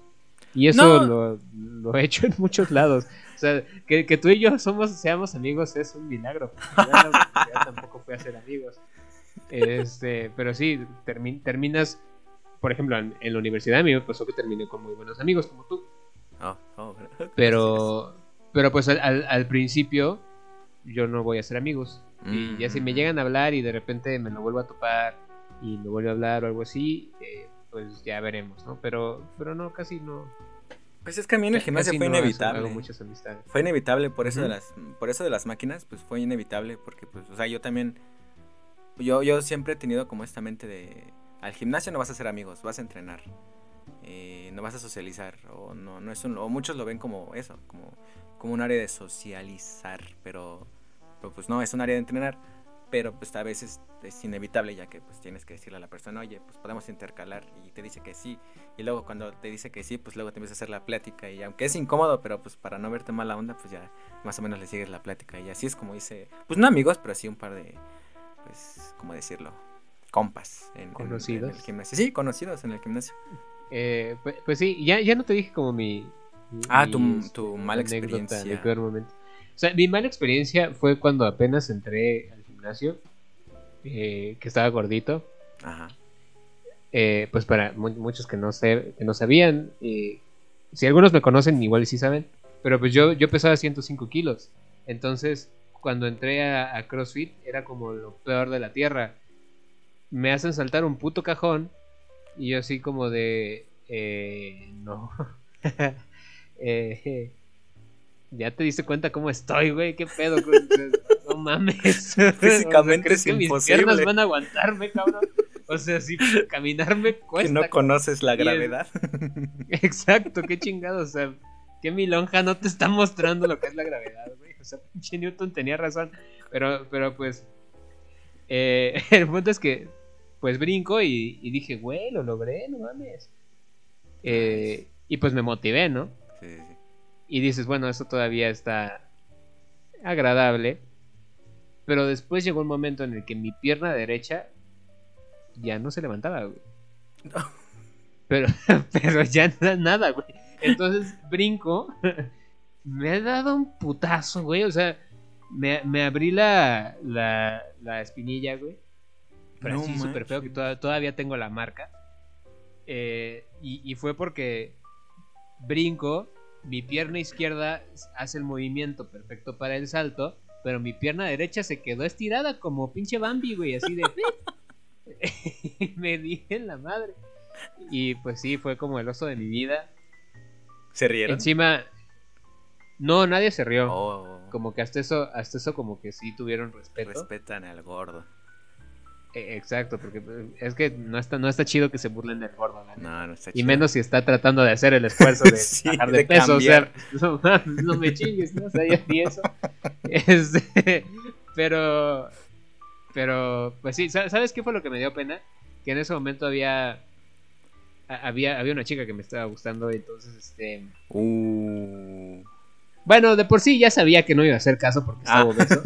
Y eso No. lo, lo he hecho en muchos lados. O sea, que, que tú y yo somos, seamos amigos es un milagro. yo tampoco fui a ser amigos. Este, pero sí, termi- terminas, por ejemplo, en, en la universidad a mí me pasó que terminé con muy buenos amigos como tú. Oh, oh. Pero, pero pues al, al- al principio yo no voy a ser amigos. Y ya si me Mm. llegan a hablar y de repente me lo vuelvo a topar y me vuelve a hablar o algo así, eh, pues ya veremos, ¿no? Pero, pero no, casi no. Pues es que a mí en el gimnasio fue no inevitable. hago muchas amistades. Fue inevitable por eso de las por eso de las máquinas, pues fue inevitable porque pues o sea, yo también yo yo siempre he tenido como esta mente de al gimnasio no vas a hacer amigos, vas a entrenar. eh, no vas a socializar o no no es un o muchos lo ven como eso, como como un área de socializar, pero pero pues no, es un área de entrenar, pero pues a veces es inevitable ya que pues tienes que decirle a la persona, "Oye, pues podemos intercalar" y te dice que sí. Y luego cuando te dice que sí, pues luego te empieza a hacer la plática y aunque es incómodo, pero pues para no verte mala onda, pues ya más o menos le sigues la plática y así es como dice, pues no amigos, pero sí un par de, pues, ¿cómo decirlo? Compas. En, Conocidos. En, el gimnasio. Sí, conocidos en el gimnasio. Eh, pues, pues sí, ya, ya no te dije como mi... mi- Ah, tu- este, tu mala experiencia. Mi peor momento. O sea, mi mala experiencia fue cuando apenas entré al gimnasio, eh, que estaba gordito. Ajá. Eh, pues para mu- muchos que no, sé, que no sabían, eh, si algunos me conocen, igual sí saben, pero pues yo, yo pesaba 105 kilos. Entonces, cuando entré a, a CrossFit, era como lo peor de la tierra. Me hacen saltar un puto cajón y yo así como de... eh, no. Eh, ya te diste cuenta cómo estoy, güey. ¿Qué pedo? güey? No mames. Físicamente ¿crees es que mis piernas van a aguantarme, cabrón? O sea, si caminarme cuesta. que no conoces la gravedad. Exacto, qué chingado, o sea, qué milonja no te está mostrando lo que es la gravedad, güey. O sea, pinche Newton tenía razón. Pero, pero pues, eh, el punto es que, pues brinco y, y dije, güey, lo logré, no mames. Eh, y pues me motivé, ¿no? Sí. Y dices, bueno, eso todavía está agradable. Pero después llegó un momento en el que mi pierna derecha ya no se levantaba, güey. Pero, pero ya na- nada, güey. Entonces brinco. Me ha dado un putazo, güey. O sea, me, me abrí la, la, la espinilla, güey. Pero No así súper feo que todavía tengo la marca. Eh, y, y fue porque brinco, mi pierna izquierda hace el movimiento perfecto para el salto, pero mi pierna derecha se quedó estirada como pinche Bambi, güey, así de... me di en la madre. Y pues sí, fue como el oso de mi vida. ¿Se rieron? Encima, no, nadie se rió. Oh, Como que hasta eso, hasta eso como que sí tuvieron respeto. respetan al gordo. Eh, exacto, porque pues, es que no está, no está chido que se burlen del gordo. No, no está Y menos si está tratando de hacer el esfuerzo de Sí, bajar de, de peso. O sea, no, me chingues, ¿no? O sea, ya ni eso. Este, pero, pero, pues sí, ¿sa- ¿sabes qué fue lo que me dio pena? Que en ese momento había, había, había una chica que me estaba gustando y entonces, este, Uh. bueno, de por sí ya sabía que no iba a hacer caso porque estaba Ah. obeso.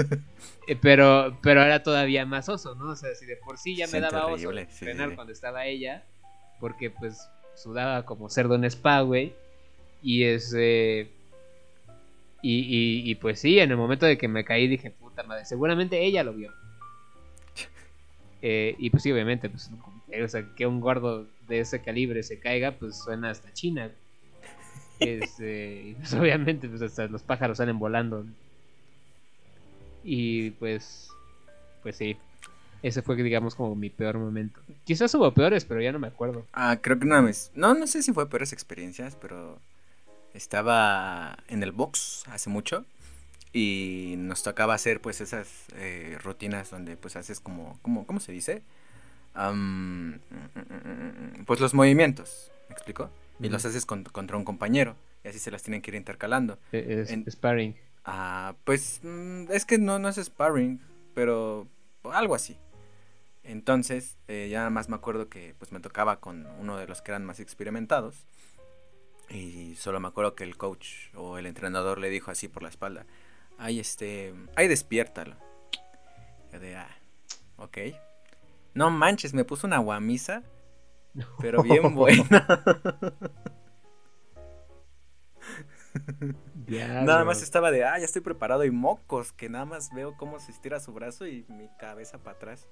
Eh, Pero, pero era todavía más oso, ¿no? O sea, si de por sí ya me daba horrible, oso sí, entrenar sí. cuando estaba ella, porque pues sudaba como cerdo en spa, güey. Y ese. Y, y, y pues sí, en el momento de que me caí dije, puta madre, seguramente ella lo vio. Eh, y pues sí, obviamente, pues, o sea, que un gordo de ese calibre se caiga, pues suena hasta China. Este, y pues obviamente, pues hasta los pájaros salen volando. Y pues, pues sí, ese fue, digamos, como mi peor momento. Quizás hubo peores, pero ya no me acuerdo. Ah, creo que vez. No, no sé si fue peores experiencias, pero estaba en el box hace mucho. y nos tocaba hacer pues esas eh, rutinas donde pues haces como, como ¿cómo se dice? Am, pues los movimientos, ¿me explico? Y los haces con- contra un compañero y así se las tienen que ir intercalando. Es, En- sparring. Ah, pues mm, es que no, no es sparring, pero algo así. Entonces, eh, ya nada más me acuerdo que pues me tocaba con uno de los que eran más experimentados. Y solo me acuerdo que el coach o el entrenador le dijo así por la espalda. Ay, este, ay, despiértalo. Yo de, ah, ok. No manches, me puso una guamisa, pero bien buena. Nada más estaba de, ah, ya estoy preparado y mocos, que nada más veo cómo se estira su brazo y mi cabeza para atrás.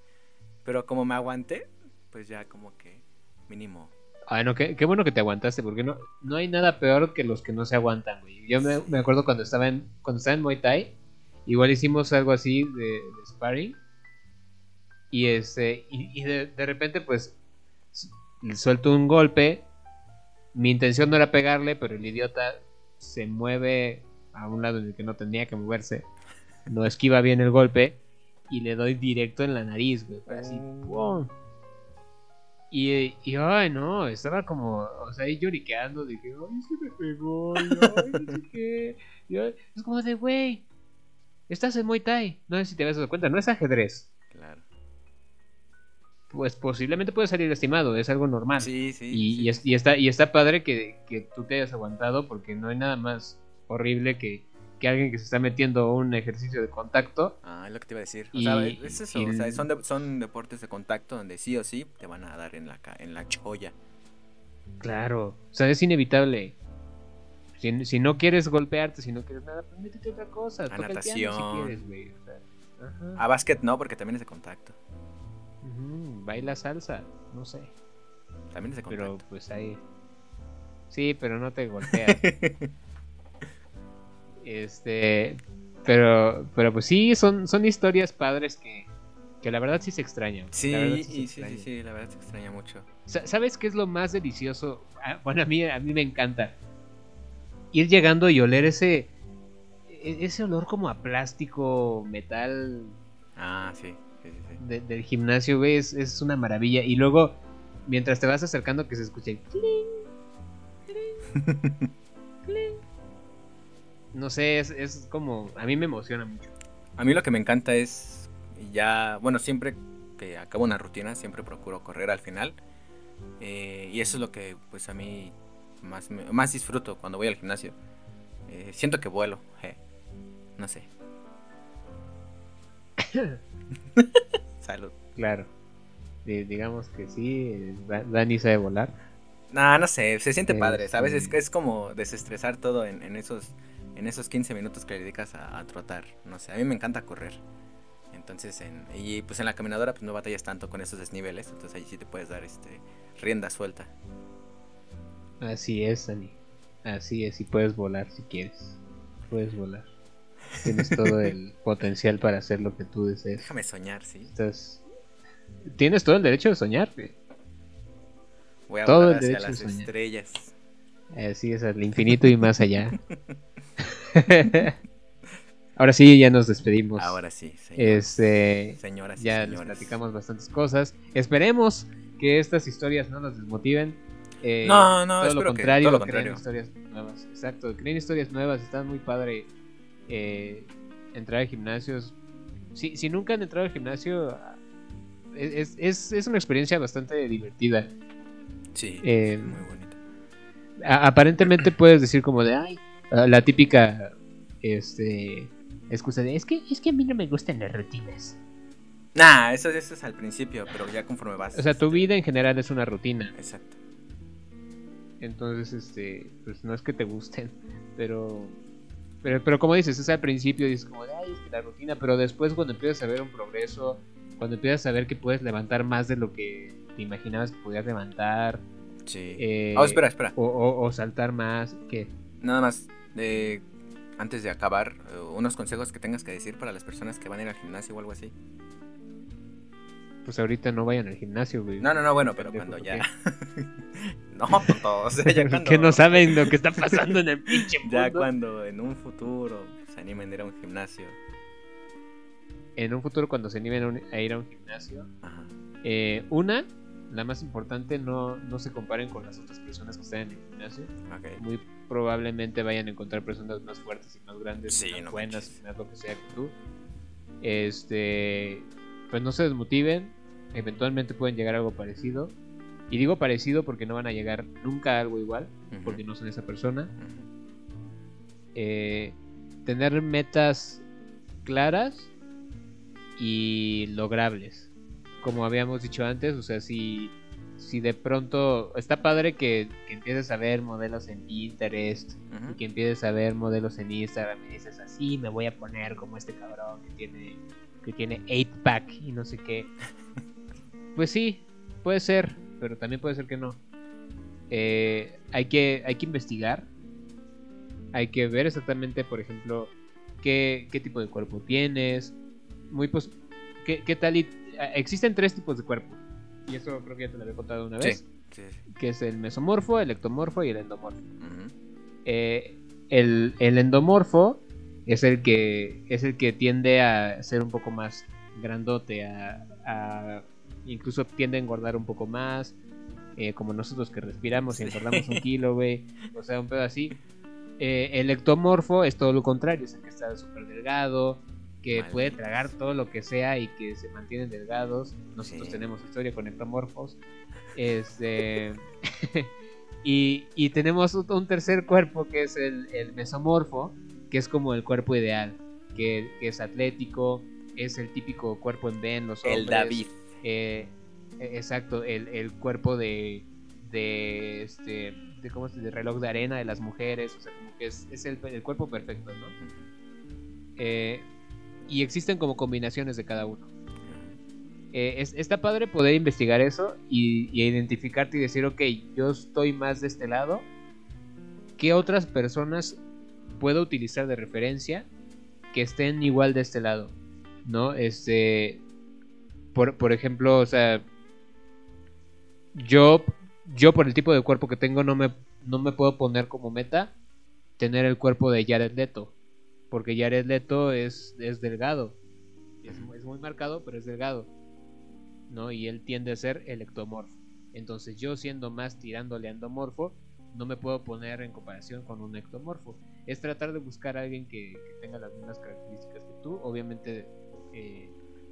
Pero como me aguanté, pues ya como que mínimo. Ay, no, qué, qué bueno que te aguantaste, porque no, no hay nada peor que los que no se aguantan, güey. Yo me, me acuerdo cuando estaba en cuando estaba en Muay Thai, igual hicimos algo así de, de sparring. Y este y, y de, de repente pues suelto un golpe. Mi intención no era pegarle, pero el idiota se mueve a un lado en el que no tenía que moverse. No esquiva bien el golpe y le doy directo en la nariz, güey. Así, ¡pum! Y, y, ay, no, estaba como, o sea, ahí lloriqueando de que, ay, es que me pegó, y, ay, no sé qué. Y, ay, es como de, güey, estás en Muay Thai. No sé si te habías dado cuenta, no es ajedrez. Pues posiblemente puede salir lastimado, es algo normal. Sí, sí. y, sí. y es- y está, y está padre que, que tú te hayas aguantado porque no hay nada más horrible que, que alguien que se está metiendo a un ejercicio de contacto. Ah, es lo que te iba a decir. O sea, es eso. O sea, son, de- son deportes de contacto donde sí o sí te van a dar en la, en la cholla. Claro, o sea, es inevitable. Si, si no quieres golpearte, si no quieres nada, pues métete a otra cosa. toca el piano natación. si quieres, güey. o sea, ajá. A básquet no, porque también es de contacto. Baila salsa, no sé. También es de Pero pues ahí. Sí, pero no te golpeas. este. Pero, pero pues sí, son, son historias padres que, que la verdad sí se extrañan. Sí, se sí, sí, extrañan. sí, la verdad se extraña mucho. Sa- ¿Sabes qué es lo más delicioso? Ah, Bueno, a mí, a mí me encanta. Ir llegando y oler ese. e- Ese olor como a plástico, metal Ah, sí, del gimnasio, güey, es, una maravilla. Y luego, mientras te vas acercando, que se escuche. cling, cling, cling. No sé, es, es como. A mí me emociona mucho. A mí lo que me encanta es ya, bueno, siempre que acabo una rutina, siempre procuro correr al final. Eh, y eso es lo que pues a mí más, más disfruto cuando voy al gimnasio. Eh, siento que vuelo, je. no sé. Salud. Claro. Di- digamos que sí, Da- Dani sabe volar. No, no sé, se siente padre, ¿sabes? Es, Este- es como desestresar todo en, en esos en esos 15 minutos que le dedicas a, a trotar. No sé, a mí me encanta correr. Entonces, en, y pues en la caminadora pues no batallas tanto con esos desniveles, entonces ahí sí te puedes dar este rienda suelta. Así es, Dani. Así es, y puedes volar si quieres. Puedes volar. Tienes todo el potencial para hacer lo que tú desees. Déjame soñar, sí. Tienes todo el derecho de soñar. güey. Voy a Todo volar el hacia derecho de las soñar. estrellas. Así es, al infinito y más allá. Ahora sí, ya nos despedimos. Ahora sí. Este, señoras y ya les señores. platicamos bastantes cosas. Esperemos que estas historias no nos desmotiven. Eh, No, no, todo lo espero que- contrario, todo lo creen contrario. historias nuevas. Exacto, creen historias nuevas, están muy padre eh, entrar a gimnasios. Si, si nunca han entrado al gimnasio, es, es, es una experiencia bastante divertida. Sí, eh, sí, muy bonito. A- aparentemente puedes decir como de, ay, ah, la típica este, excusa de, es que, es que a mí no me gustan las rutinas. Nah, eso, eso es al principio, pero ya conforme vas. O sea, tu este, vida en general es una rutina. Exacto. Entonces, este, pues no es que te gusten, pero, pero, pero como dices, es al principio dices como de, ay, es que la rutina, pero después cuando empiezas a ver un progreso, cuando empiezas a ver que puedes levantar más de lo que te imaginabas que podías levantar, Sí. eh, oh, espera, espera. o, o- o saltar más, que Nada más, de, antes de acabar, eh, unos consejos que tengas que decir para las personas que van a ir al gimnasio o algo así. pues ahorita no vayan al gimnasio, güey. No, no, no, bueno, pero cuando ¿por ya. no, o sea, ya cuando. que no saben lo que está pasando en el pinche mundo. Ya cuando en un futuro se animen a ir a un gimnasio. En un futuro cuando se animen a, ir a un gimnasio, Ajá. eh, una, la más importante, no, no se comparen con las otras personas que están en el gimnasio. Muy probablemente vayan a encontrar personas más fuertes y más grandes, Sí, más no buenas, más lo que sea que tú. Este, pues no se desmotiven, eventualmente pueden llegar a algo parecido. Y digo parecido porque no van a llegar nunca a algo igual, porque no son esa persona. Eh, tener metas claras y logrables. Como habíamos dicho antes, o sea, si, si de pronto está padre que, que empieces a ver modelos en Pinterest y que empieces a ver modelos en Instagram y dices así me voy a poner como este cabrón que tiene que tiene 8 pack y no sé qué. Pues sí, puede ser, pero también puede ser que no. Eh, hay que hay que investigar. Hay que ver exactamente, por ejemplo, qué, qué tipo de cuerpo tienes. Muy pos- qué, qué tal y ah, existen tres tipos de cuerpo. Y eso creo que ya te lo había contado una vez, Sí, sí. que es el mesomorfo, el ectomorfo y el endomorfo. Eh, el, el endomorfo es el que es el que tiende a ser un poco más grandote, a, a- incluso tiende a engordar un poco más, eh, como nosotros que respiramos y Sí. engordamos un kilo, güey, o sea, un pedo así. Eh, el ectomorfo es todo lo contrario, es el que está súper delgado, que puede tragar todo lo que sea y que se mantienen delgados. Nosotros Sí. tenemos historia con ectomorfos. Este. y, y tenemos un, un tercer cuerpo que es el, el mesomorfo, que es como el cuerpo ideal, que, que es atlético, es el típico cuerpo en B en los hombres. El David. Eh, eh, exacto, el, el cuerpo de, de este de cómo se de reloj de arena de las mujeres, o sea, como que es, es el, el cuerpo perfecto, ¿no? Eh, y existen como combinaciones de cada uno. Eh, es- está padre poder investigar eso y, y identificarte y decir, ok, yo estoy más de este lado. ¿Qué otras personas puedo utilizar de referencia que estén igual de este lado? ¿No? Este. Por, por ejemplo, o sea. Yo. Yo por el tipo de cuerpo que tengo no me, no me puedo poner como meta tener el cuerpo de Jared Leto. Porque Jared Leto es, es delgado. Es, es muy marcado, pero es delgado. ¿no? Y él tiende a ser el ectomorfo. Entonces yo siendo más tirándole endomorfo, no me puedo poner en comparación con un ectomorfo. Es tratar de buscar a alguien que, que tenga las mismas características que tú, obviamente eh,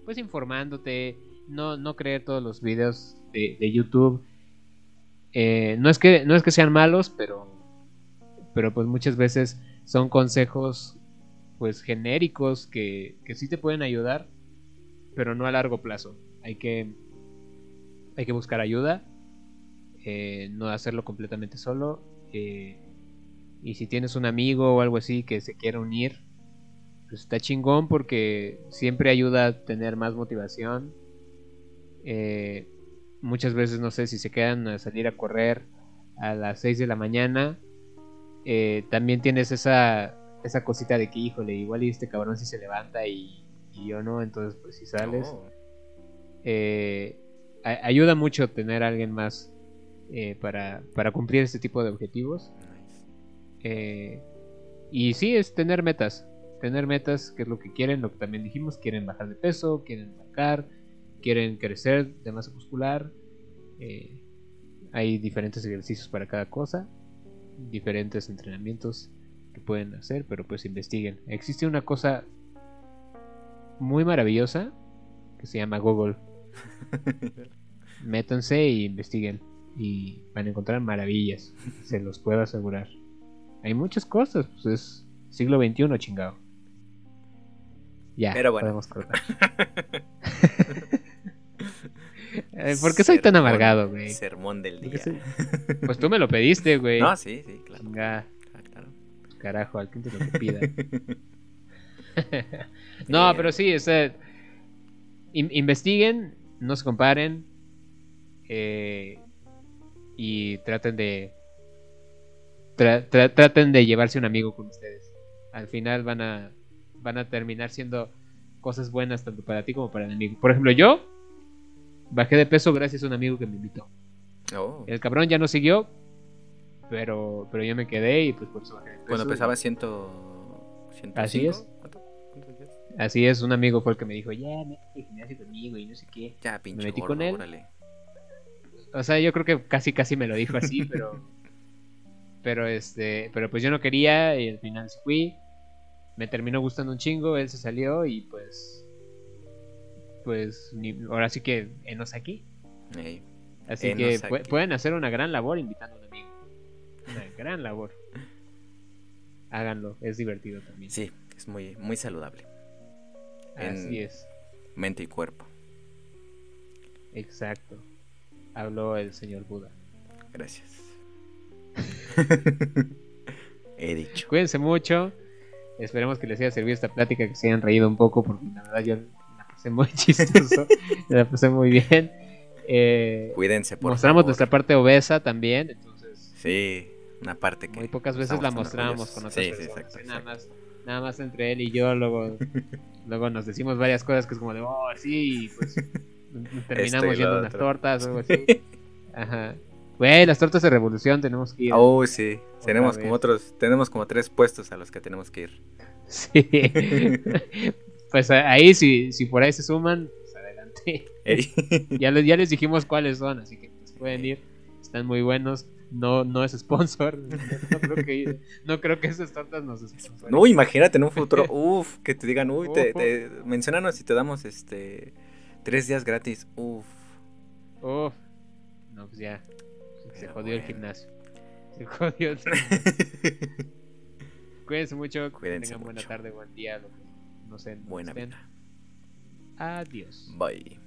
pues informándote, no, no creer todos los videos de, YouTube. Eh, no, es que, no es que sean malos, pero, pero pues muchas veces son consejos pues genéricos que, que sí te pueden ayudar, pero no a largo plazo. Hay que, hay que buscar ayuda, eh, no hacerlo completamente solo. eh, y si tienes un amigo o algo así que se quiera unir, pues está chingón porque siempre ayuda a tener más motivación. Eh, muchas veces, no sé, si se quedan a salir a correr a las 6 de la mañana, eh, también tienes esa, esa cosita de que, híjole, igual y este cabrón si se levanta y, y yo no, entonces pues si sales. Oh. eh, a- ayuda mucho tener a alguien más para, para cumplir este tipo de objetivos. Nice. Y sí, es tener metas. Tener metas, que es lo que quieren, lo que también dijimos, quieren bajar de peso, quieren marcar, quieren crecer de masa muscular. eh, hay diferentes ejercicios para cada cosa, diferentes entrenamientos que pueden hacer, pero pues investiguen. Existe una cosa muy maravillosa que se llama Google. Métanse e investiguen y van a encontrar maravillas, se los puedo asegurar. Hay muchas cosas, pues es siglo XXI, chingado. Ya, Pero bueno. podemos cortar. Eh, ¿Por qué soy tan amargado, güey? Sermón del ¿Por qué día. soy- Pues tú me lo pediste, güey. No, sí, sí, claro. Claro. carajo, al cliente lo que pida. no, pero sí, o sea, in- investiguen, no se comparen eh, y traten de tra- tra- traten de llevarse un amigo con ustedes. Al final van a van a terminar siendo cosas buenas tanto para ti como para el amigo. Por ejemplo, yo bajé de peso gracias a un amigo que me invitó. Oh. El cabrón ya no siguió, pero pero yo me quedé y pues por eso bajé de peso. Cuando pesaba ciento... Así es. ¿Cuánto? Así es, un amigo fue el que me dijo, ya, métete al gimnasio conmigo y no sé qué. Ya, pinche metí gordo, con él. órale. O sea, yo creo que casi casi me lo dijo así, pero pero este, pero pues yo no quería y al final sí fui. Me terminó gustando un chingo, él se salió y pues pues ni- ahora sí que enos aquí. Así Enos que pu- pueden hacer una gran labor invitando a un amigo. Una gran labor. Háganlo, es divertido también. Sí, es muy, muy saludable. Así en- es, Mente y cuerpo. exacto. Habló el señor Buda. Gracias. He dicho. Cuídense mucho. Esperemos que les haya servido esta plática, que se hayan reído un poco, porque la verdad yo la pasé muy chistoso. la pasé muy bien. Eh, Cuídense, por mostramos favor. nuestra parte obesa también, entonces Sí, una parte que. muy pocas veces la mostramos con otras Sí, sí, exacto, nada exacto. más nada más entre él y yo luego luego nos decimos varias cosas que es como de oh sí pues terminamos yendo unas tortas o algo así ajá güey las tortas de revolución tenemos que ir Oh, sí. Tenemos vez. como otros, tenemos como tres puestos a los que tenemos que ir. sí pues a- ahí si si por ahí se suman pues adelante ya les ya les dijimos cuáles son así que pues, pueden ir están muy buenos no no es sponsor no creo que no creo que esas tortas nos sponsoren. No, imagínate en un futuro, uf, que te digan, uy, te, te- menciónanos y te damos este tres días gratis. Uf. Uf. No, pues ya. Se Pero jodió el gimnasio. Se jodió el Cuídense mucho. que Cuídense tengan buena mucho. tarde, buen día. Lo que no sé. Buena vida. Adiós. Bye.